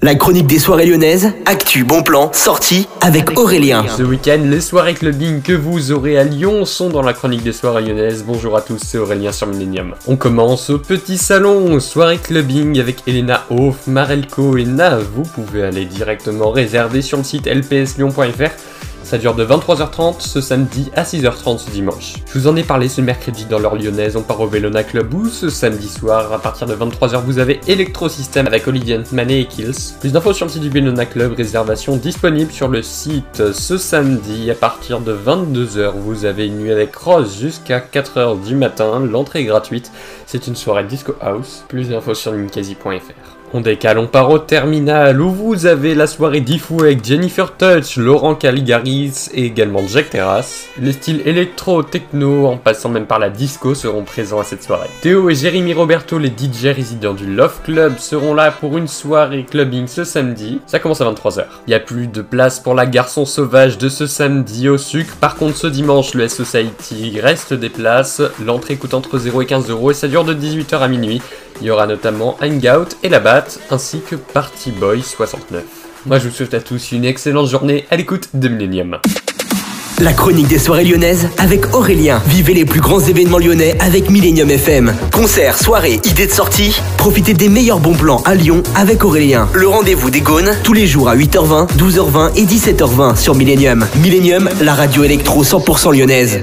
La chronique des soirées lyonnaises, actu, bon plan, sortie avec Aurélien. Ce week-end, les soirées clubbing que vous aurez à Lyon sont dans la chronique des soirées lyonnaises. Bonjour à tous, c'est Aurélien sur Millennium. On commence au petit salon, soirée clubbing avec Elena Hoff, Marelko et Nav. Vous pouvez aller directement réserver sur le site lpslyon.fr ça dure de 23h30 ce samedi à 6h30 ce dimanche. Je vous en ai parlé ce mercredi dans l'heure lyonnaise, on part au Bellona Club où ce samedi soir à partir de 23h vous avez Electrosystem avec Olivier Manet et Kills. Plus d'infos sur le site du Bellona Club, réservation disponible sur le site ce samedi à partir de 22h. Vous avez une nuit avec Rose jusqu'à 4h du matin, l'entrée est gratuite. C'est une soirée disco house. Plus d'infos sur ninkasi.fr. On décale, on part au terminal où vous avez la soirée Diffou avec Jennifer Touch, Laurent Caligaris et également Jack Terrace. Les styles électro, techno, en passant même par la disco seront présents à cette soirée. Théo et Jérémy Roberto, les DJ résidents du Love Club, seront là pour une soirée clubbing ce samedi. Ça commence à 23h. Il n'y a plus de place pour la garçon sauvage de ce samedi au sucre. Par contre, ce dimanche, le S-Society reste des places. L'entrée coûte entre 0 et 15 euros et ça dure de 18h à minuit. Il y aura notamment Hangout et la Batte, ainsi que Party Boy 69. Moi je vous souhaite à tous une excellente journée à l'écoute de Millennium. La chronique des soirées lyonnaises avec Aurélien. Vivez les plus grands événements lyonnais avec Millennium FM. Concerts, soirées, idées de sortie. Profitez des meilleurs bons plans à Lyon avec Aurélien. Le rendez-vous des Gaunes tous les jours à 8h20, 12h20 et 17h20 sur Millennium. Millennium, la radio électro 100% lyonnaise.